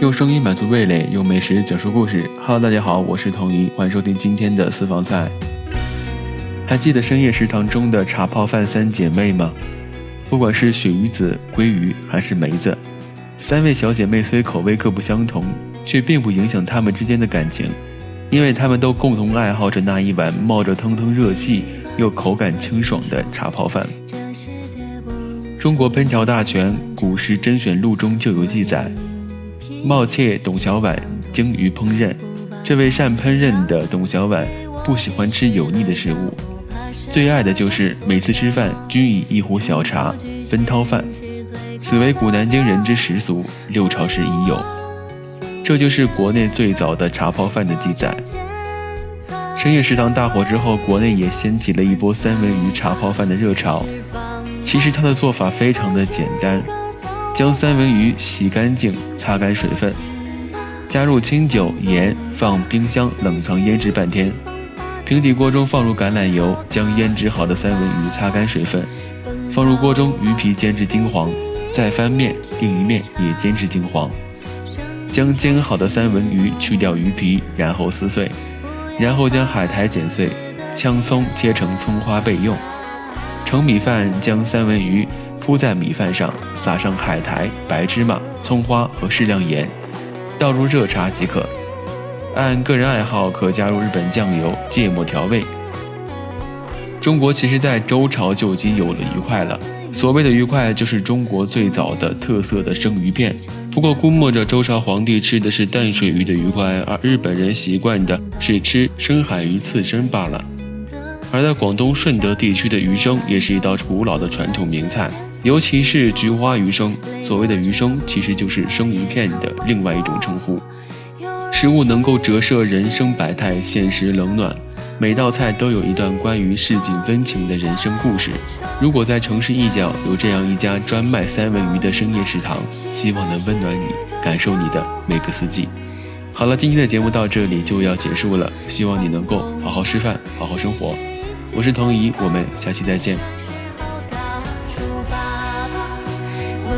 用声音满足味蕾，用美食讲述故事。Hello，大家好，我是童怡，欢迎收听今天的私房菜。还记得深夜食堂中的茶泡饭三姐妹吗？不管是鳕鱼子、鲑鱼还是梅子，三位小姐妹虽口味各不相同，却并不影响她们之间的感情，因为她们都共同爱好着那一碗冒着腾腾热气又口感清爽的茶泡饭。中国烹调大全古时甄选录中就有记载：冒妾董小宛精于烹饪。这位善烹饪的董小宛不喜欢吃油腻的食物，最爱的就是每次吃饭均以一壶小茶分掏饭，此为古南京人之习俗，六朝时已有。这就是国内最早的茶泡饭的记载。深夜食堂大火之后，国内也掀起了一波三文鱼茶泡饭的热潮。其实它的做法非常的简单，将三文鱼洗干净，擦干水分，加入清酒、盐，放冰箱冷藏腌制半天。平底锅中放入橄榄油，将腌制好的三文鱼擦干水分，放入锅中鱼皮煎至金黄，再翻面，另一面也煎至金黄。将煎好的三文鱼去掉鱼皮，然后撕碎，然后将海苔剪碎，香葱切成葱花备用。盛米饭，将三文鱼铺在米饭上，撒上海苔、白芝麻、葱花和适量盐，倒入热茶即可。按个人爱好，可加入日本酱油、芥末调味。中国其实在周朝就已经有了鱼块了，所谓的鱼块就是中国最早的特色的生鱼片。不过估摸着周朝皇帝吃的是淡水鱼的鱼块，而日本人习惯的是吃深海鱼刺身罢了。而在广东顺德地区的鱼生也是一道古老的传统名菜，尤其是菊花鱼生。所谓的鱼生，其实就是生鱼片的另外一种称呼。食物能够折射人生百态、现实冷暖，每道菜都有一段关于市井温情的人生故事。如果在城市一角有这样一家专卖三文鱼的深夜食堂，希望能温暖你，感受你的每个四季。好了，今天的节目到这里就要结束了，希望你能够好好吃饭，好好生活。我是童怡，我们下期再见。